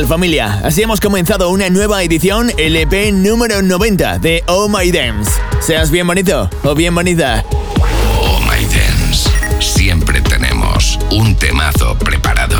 Familia? Así hemos comenzado una nueva edición, LP número 90 de Oh My Dance. Seas bien bonito o bien bonita. Oh My Dance. Siempre tenemos un temazo preparado.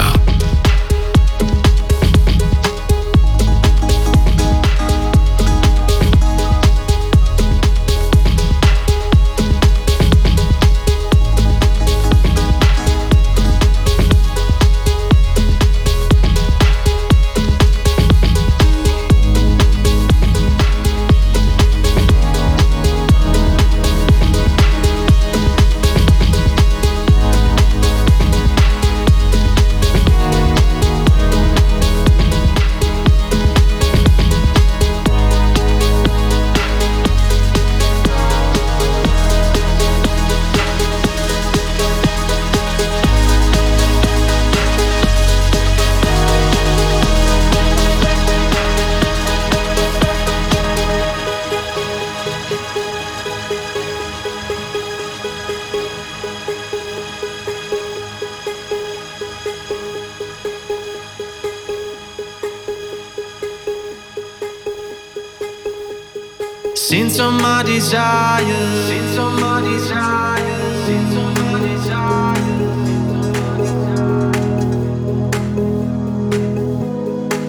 Since all my desires, since all my since all my.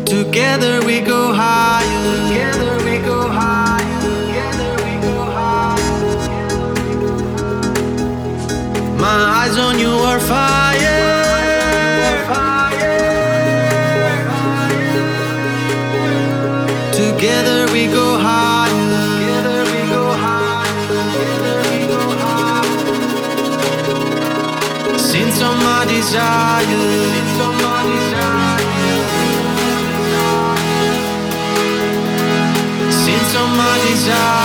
Together we go higher. Together we go higher. Together we go higher. My eyes on you are fire. desire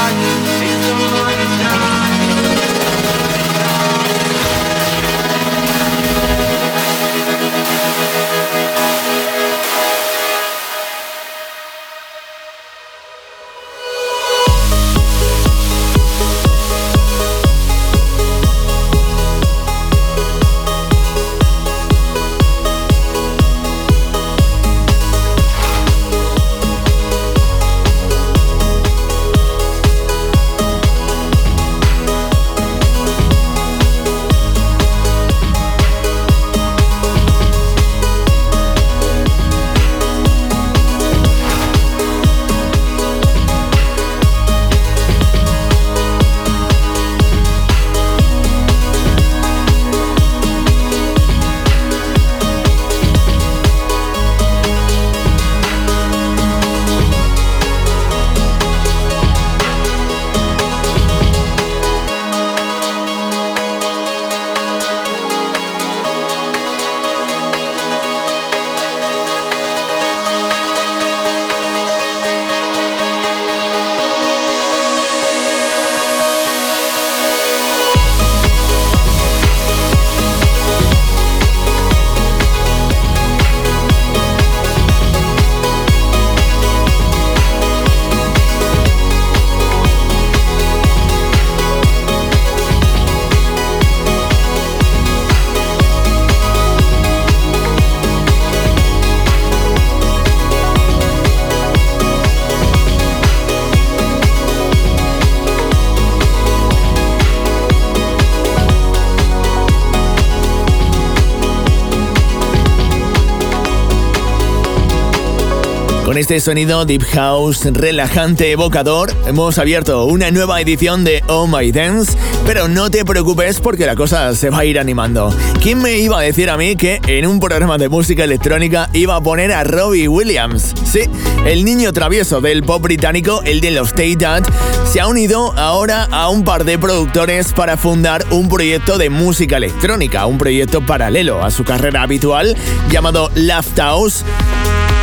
este sonido Deep House relajante evocador, hemos abierto una nueva edición de Oh My Dance, pero no te preocupes porque la cosa se va a ir animando. ¿Quién me iba a decir a mí que en un programa de música electrónica iba a poner a Robbie Williams? Sí, el niño travieso del pop británico, el de los Stay Dad, se ha unido ahora a un par de productores para fundar un proyecto de música electrónica, un proyecto paralelo a su carrera habitual llamado Laugh House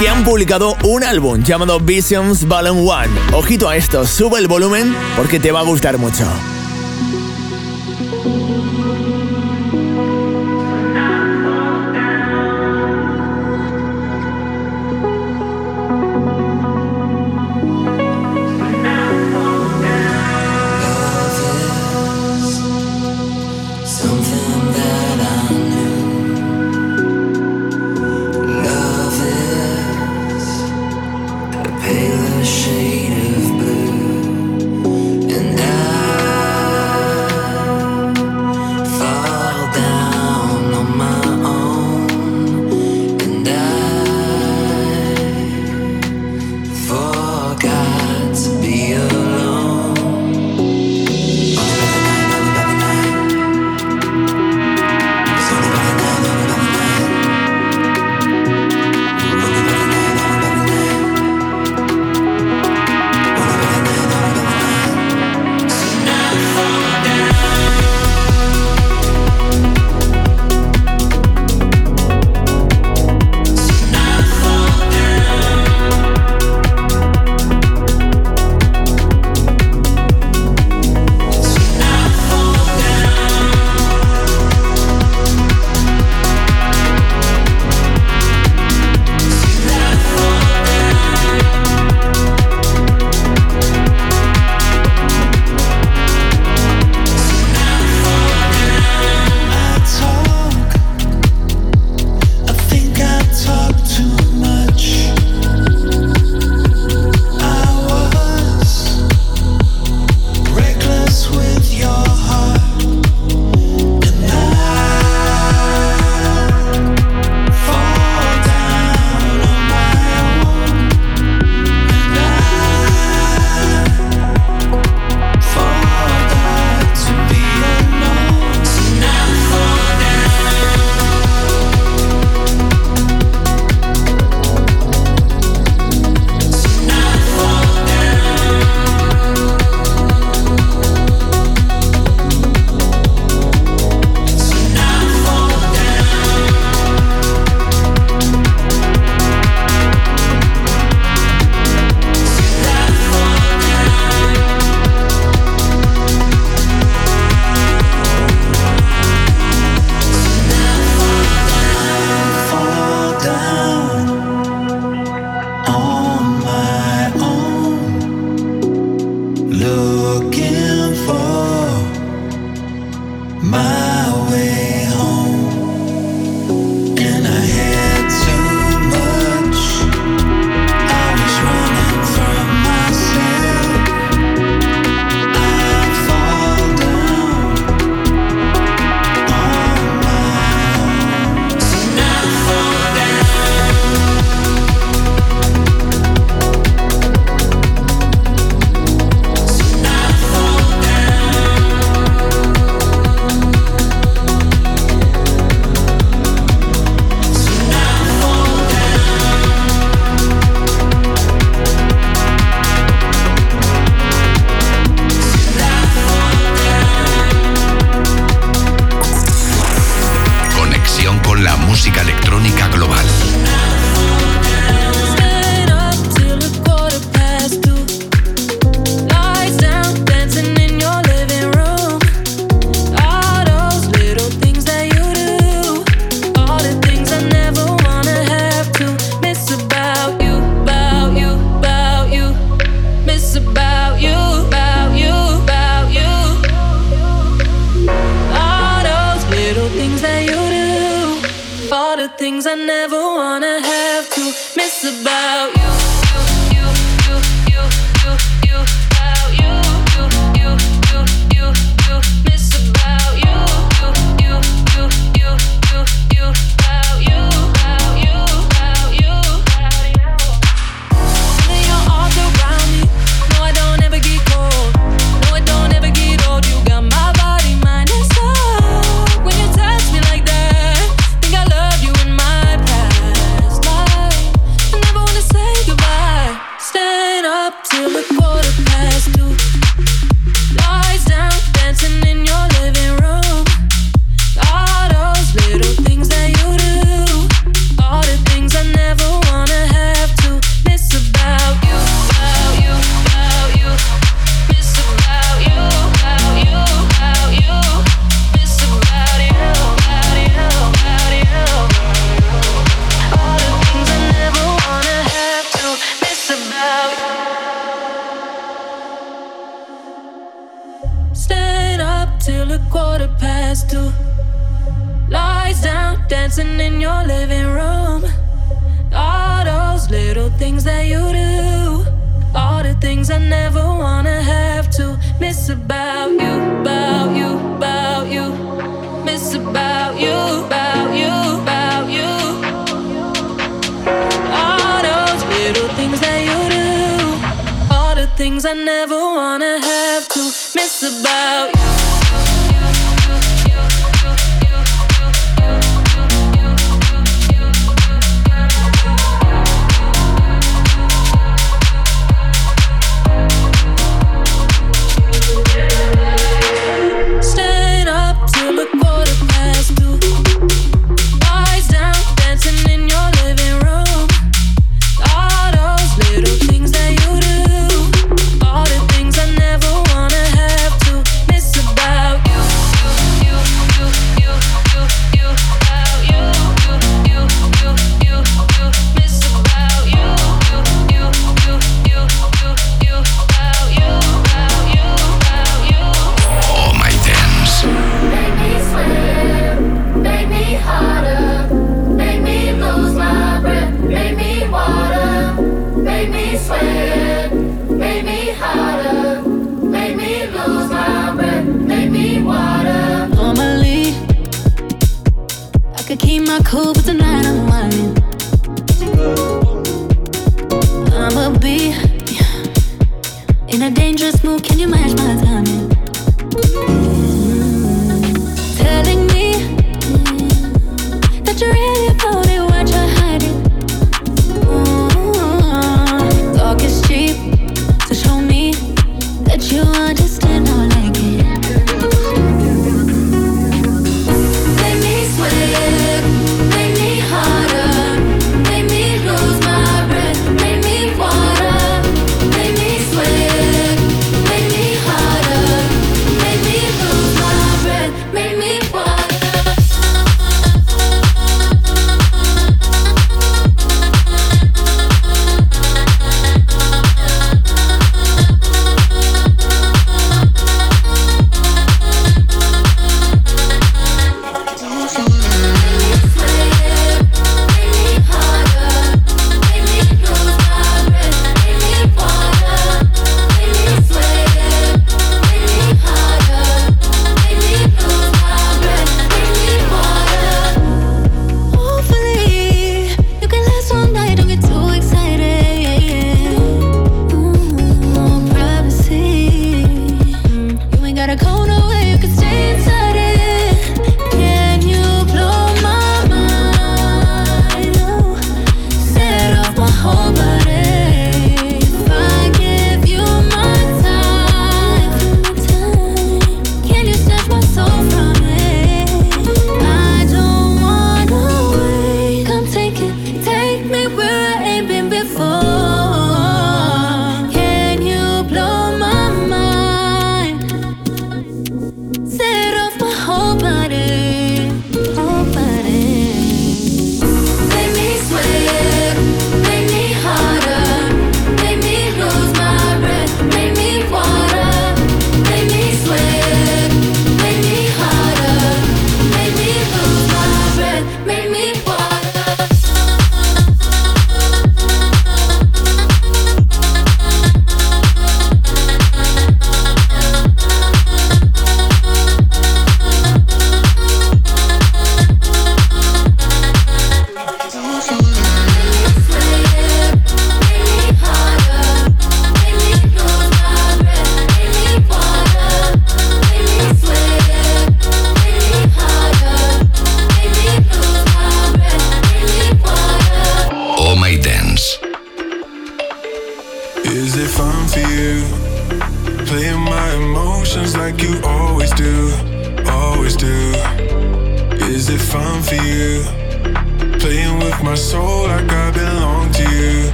que han publicado un álbum llamado Visions Balloon One. Ojito a esto, sube el volumen porque te va a gustar mucho.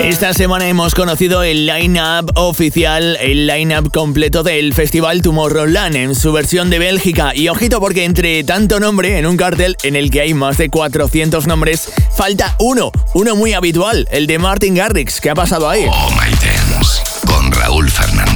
Esta semana hemos conocido el line-up oficial, el line-up completo del Festival Tomorrowland en su versión de Bélgica. Y ojito porque entre tanto nombre en un cartel en el que hay más de 400 nombres, falta uno, uno muy habitual, el de Martin Garrix. ¿Qué ha pasado ahí? Oh, my dance, con Raúl Fernández.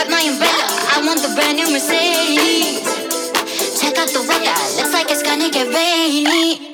Grab my umbrella, I want the brand new Mercedes. Check out the weather, looks like it's gonna get rainy.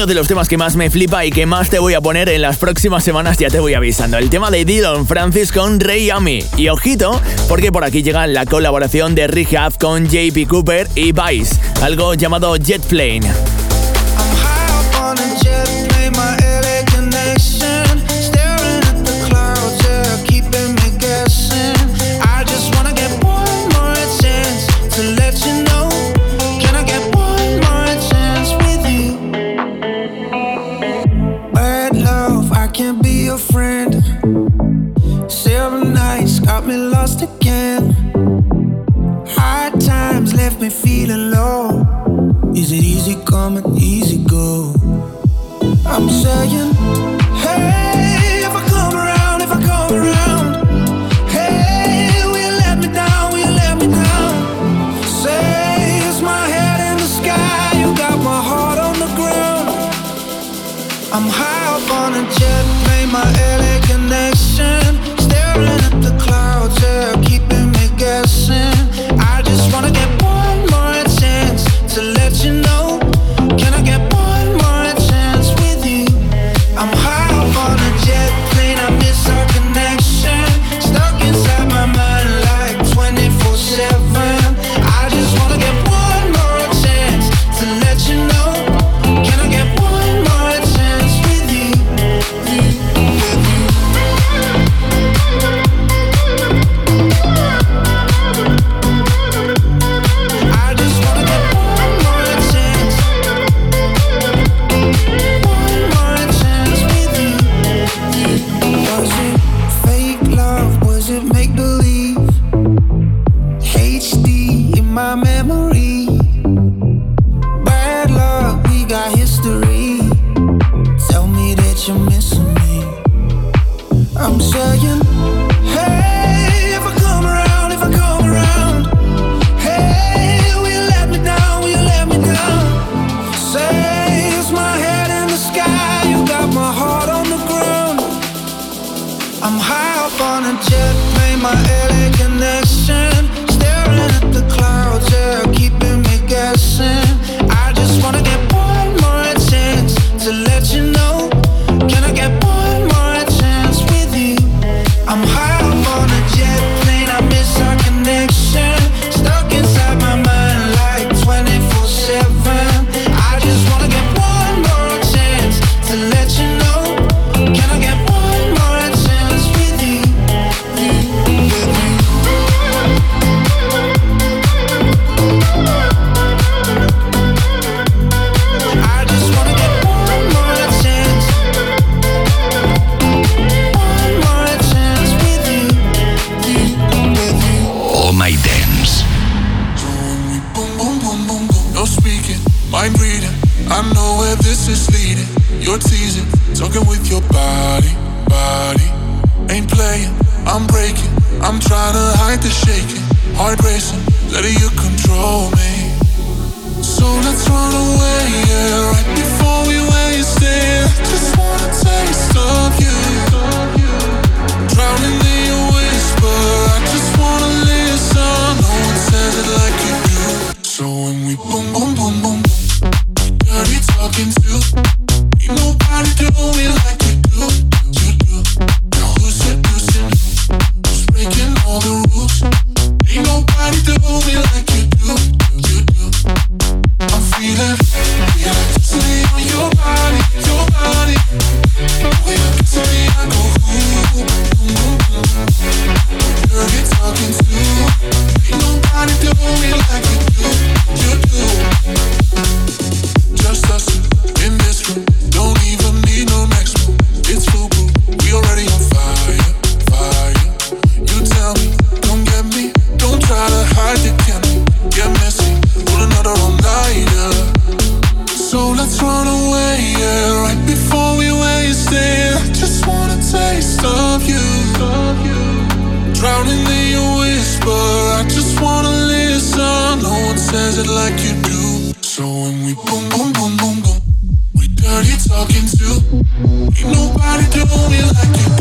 Uno de los temas que más me flipa y que más te voy a poner en las próximas semanas, ya te voy avisando. El tema de Dylan Francis con Ray Ami. Y ojito, porque por aquí llega la colaboración de Rehab con JP Cooper y Vice, algo llamado Jet Plane. dancing like you do. So when we boom, boom, boom, boom, boom, we dirty talking too. Ain't nobody doing it like you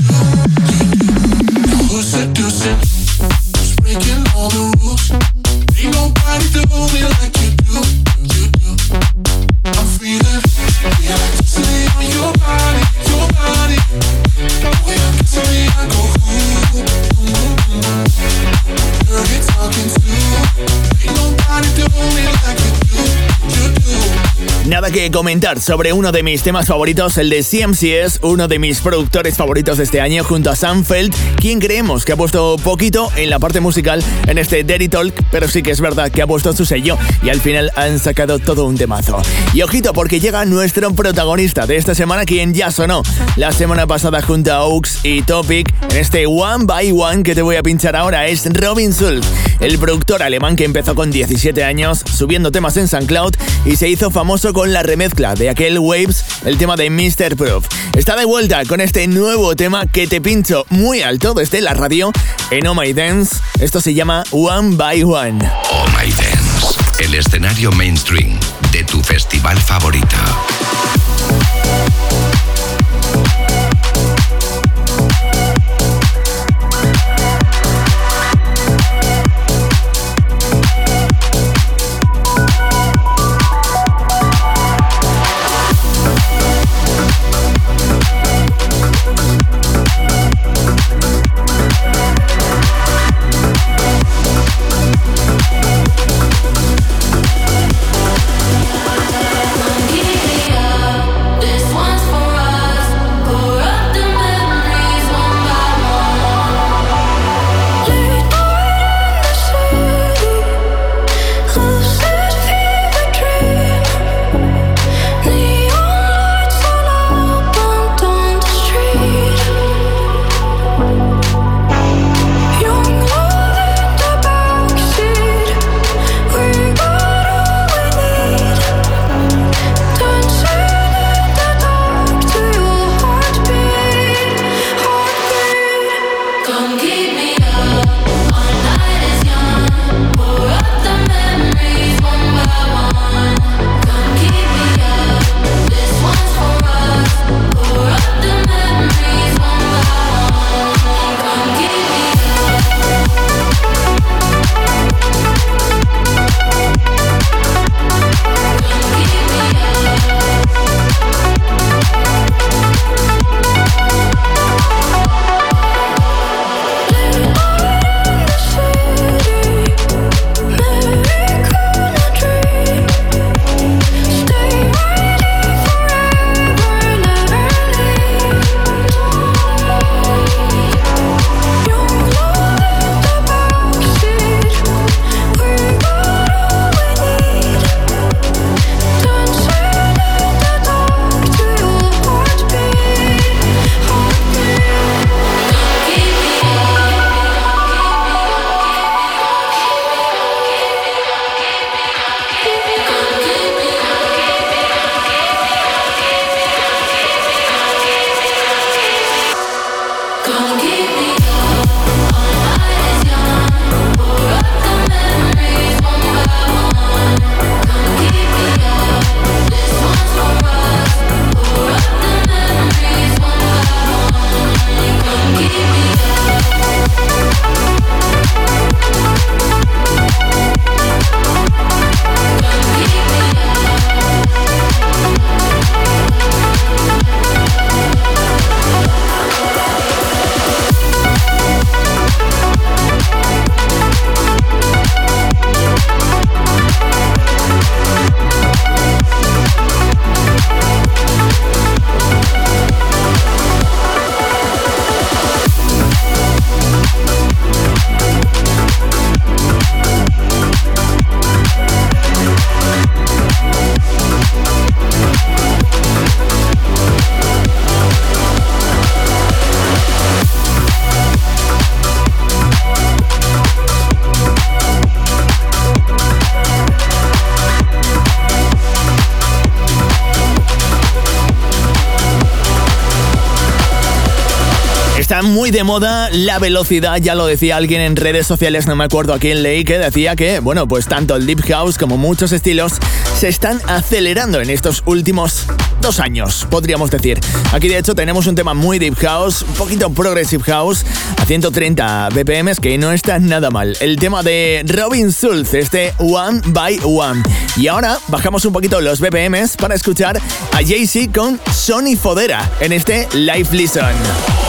comentar sobre uno de mis temas favoritos, el de CMCS, uno de mis productores favoritos de este año, junto a Sam Feld, quien creemos que ha puesto poquito en la parte musical en este Dirty Talk, pero sí que es verdad que ha puesto su sello y al final han sacado todo un temazo. Y ojito, porque llega nuestro protagonista de esta semana, quien ya sonó la semana pasada junto a Oaks y Topic en este One by One que te voy a pinchar ahora, es Robin Sulf, el productor alemán que empezó con 17 años subiendo temas en SoundCloud y se hizo famoso con la remezcla de aquel Waves, el tema de Mr. Proof. Está de vuelta con este nuevo tema que te pincho muy alto desde la radio en Oh My Dance. Esto se llama One by One. Oh My Dance, el escenario mainstream de tu festival favorito. Muy de moda la velocidad, ya lo decía alguien en redes sociales, no me acuerdo a quién leí, que decía que, bueno, pues tanto el Deep House como muchos estilos se están acelerando en estos últimos dos años, podríamos decir. Aquí de hecho tenemos un tema muy Deep House, un poquito Progressive House, a 130 BPM, que no está nada mal. El tema de Robin Schulz, este One by One. Y ahora bajamos un poquito los BPMs para escuchar a Jay-Z con Sony Fodera en este Live Listen.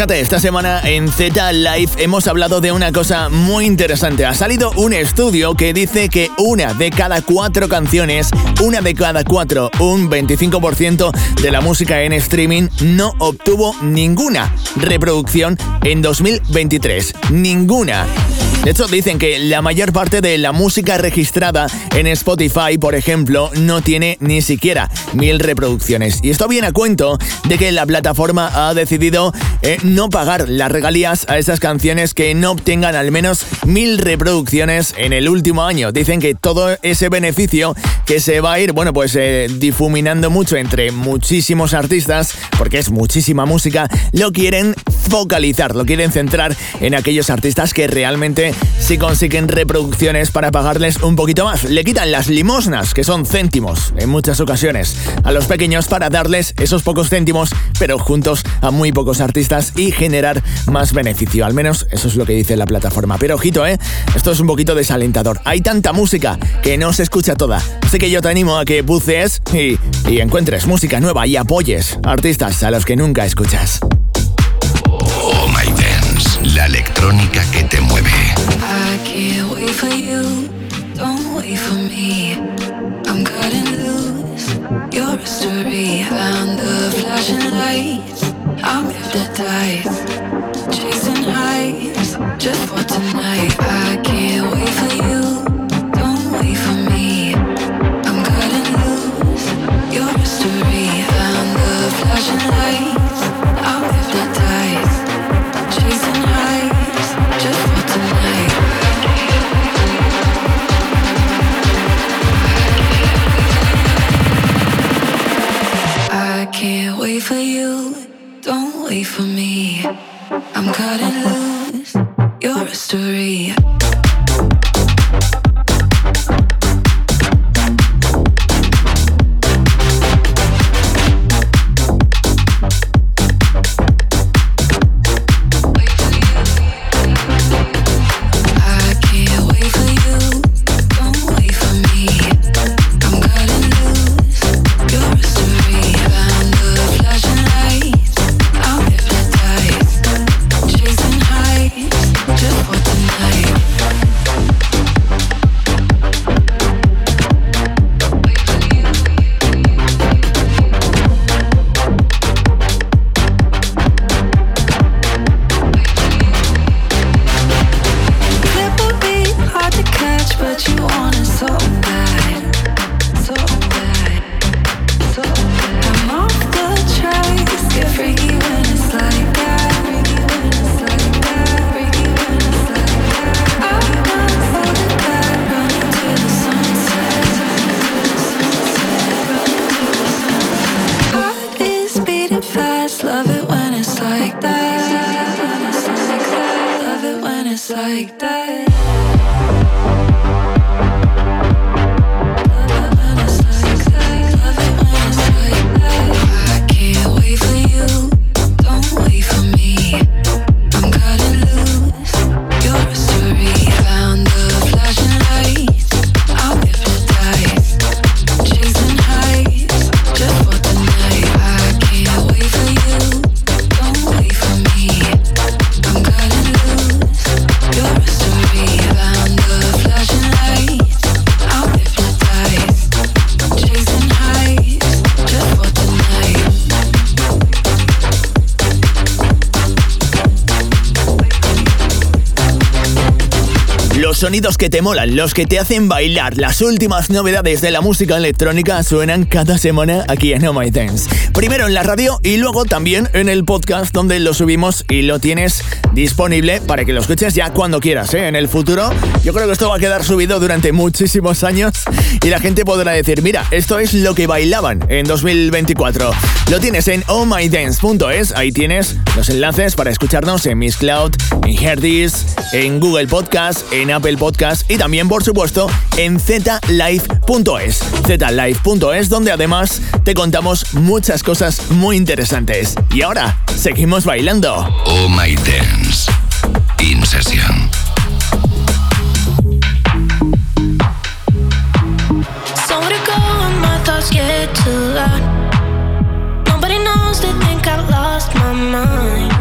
Fíjate, esta semana en Z Live hemos hablado de una cosa muy interesante. Ha salido un estudio que dice que una de cada cuatro canciones, una de cada cuatro, un 25% de la música en streaming no obtuvo ninguna reproducción en 2023. Ninguna. De hecho, dicen que la mayor parte de la música registrada en Spotify, por ejemplo, no tiene ni siquiera mil reproducciones. Y esto viene a cuento de que la plataforma ha decidido eh, no pagar las regalías a esas canciones que no obtengan al menos mil reproducciones en el último año. Dicen que todo ese beneficio que se va a ir, bueno, pues eh, difuminando mucho entre muchísimos artistas, porque es muchísima música, lo quieren focalizar, lo quieren centrar en aquellos artistas que realmente si consiguen reproducciones para pagarles un poquito más. Le quitan las limosnas, que son céntimos en muchas ocasiones, a los pequeños para darles esos pocos céntimos, pero juntos a muy pocos artistas y generar más beneficio. Al menos eso es lo que dice la plataforma. Pero ojito, ¿eh? Esto es un poquito desalentador. Hay tanta música que no se escucha toda. Así que yo te animo a que bucees y, y encuentres música nueva y apoyes artistas a los que nunca escuchas. Oh My Dance, la electrónica que te mueve. Can't wait for you, don't wait for me. I'm cutting loose, your story. Found the flashing lights, I'm hypnotized. Chasing highs, just for tonight. I can't wait for wait for you, don't wait for me. I'm cutting loose, you're a story. Sonidos que te molan, los que te hacen bailar, las últimas novedades de la música electrónica suenan cada semana aquí en Oh My Dance. Primero en la radio y luego también en el podcast donde lo subimos y lo tienes disponible para que lo escuches ya cuando quieras. ¿eh? En el futuro yo creo que esto va a quedar subido durante muchísimos años y la gente podrá decir, mira, esto es lo que bailaban en 2024. Lo tienes en ohmydance.es, ahí tienes los enlaces para escucharnos en Miss Cloud, en Herdis, en Google Podcast, en Apple Podcast y también, por supuesto, en zlive.es. zlive.es, donde además te contamos muchas cosas muy interesantes. Y ahora, seguimos bailando. Oh My Dance. In sesión. Somewhere to go when my thoughts get too loud. Nobody knows they think I lost my mind.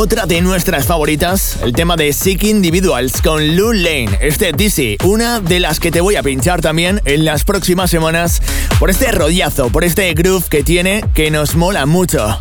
Otra de nuestras favoritas, el tema de Sick Individuals con Lou Lane, este DC, una de las que te voy a pinchar también en las próximas semanas por este rollazo, por este groove que tiene que nos mola mucho.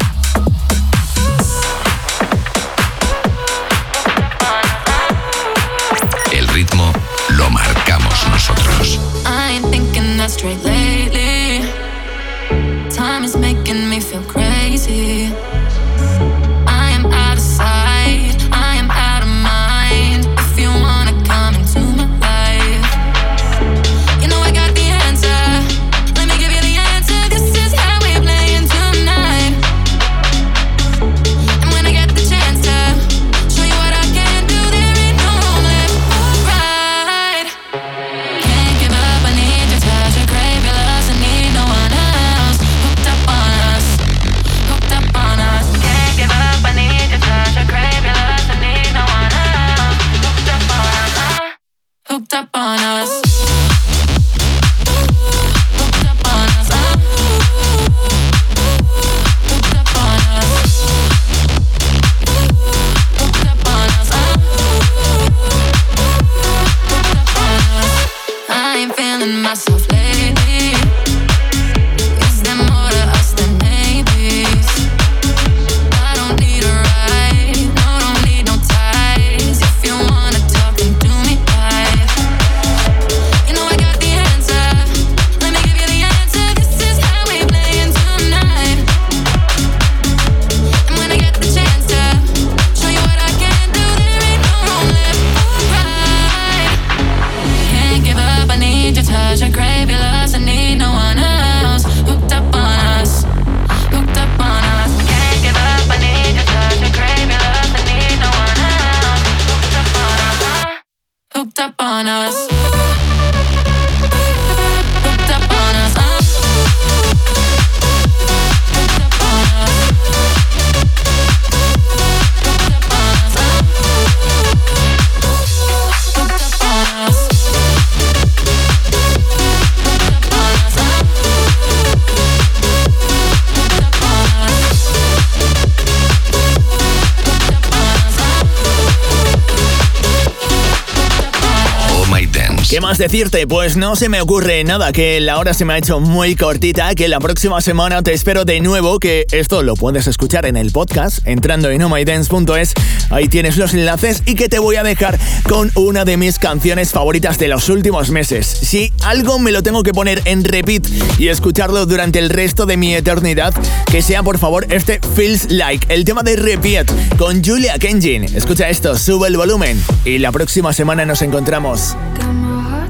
Decirte? Pues no se me ocurre nada, que la hora se me ha hecho muy cortita, que la próxima semana te espero de nuevo, que esto lo puedes escuchar en el podcast, entrando en omydance.es, ahí tienes los enlaces y que te voy a dejar con una de mis canciones favoritas de los últimos meses. Si algo me lo tengo que poner en repeat y escucharlo durante el resto de mi eternidad, que sea por favor este Feels Like, el tema de Repeat con Julia Kenjin. Escucha esto, sube el volumen y la próxima semana nos encontramos.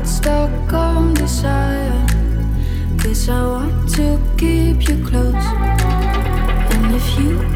Stuck on desire. Cause I want to keep you close. And if you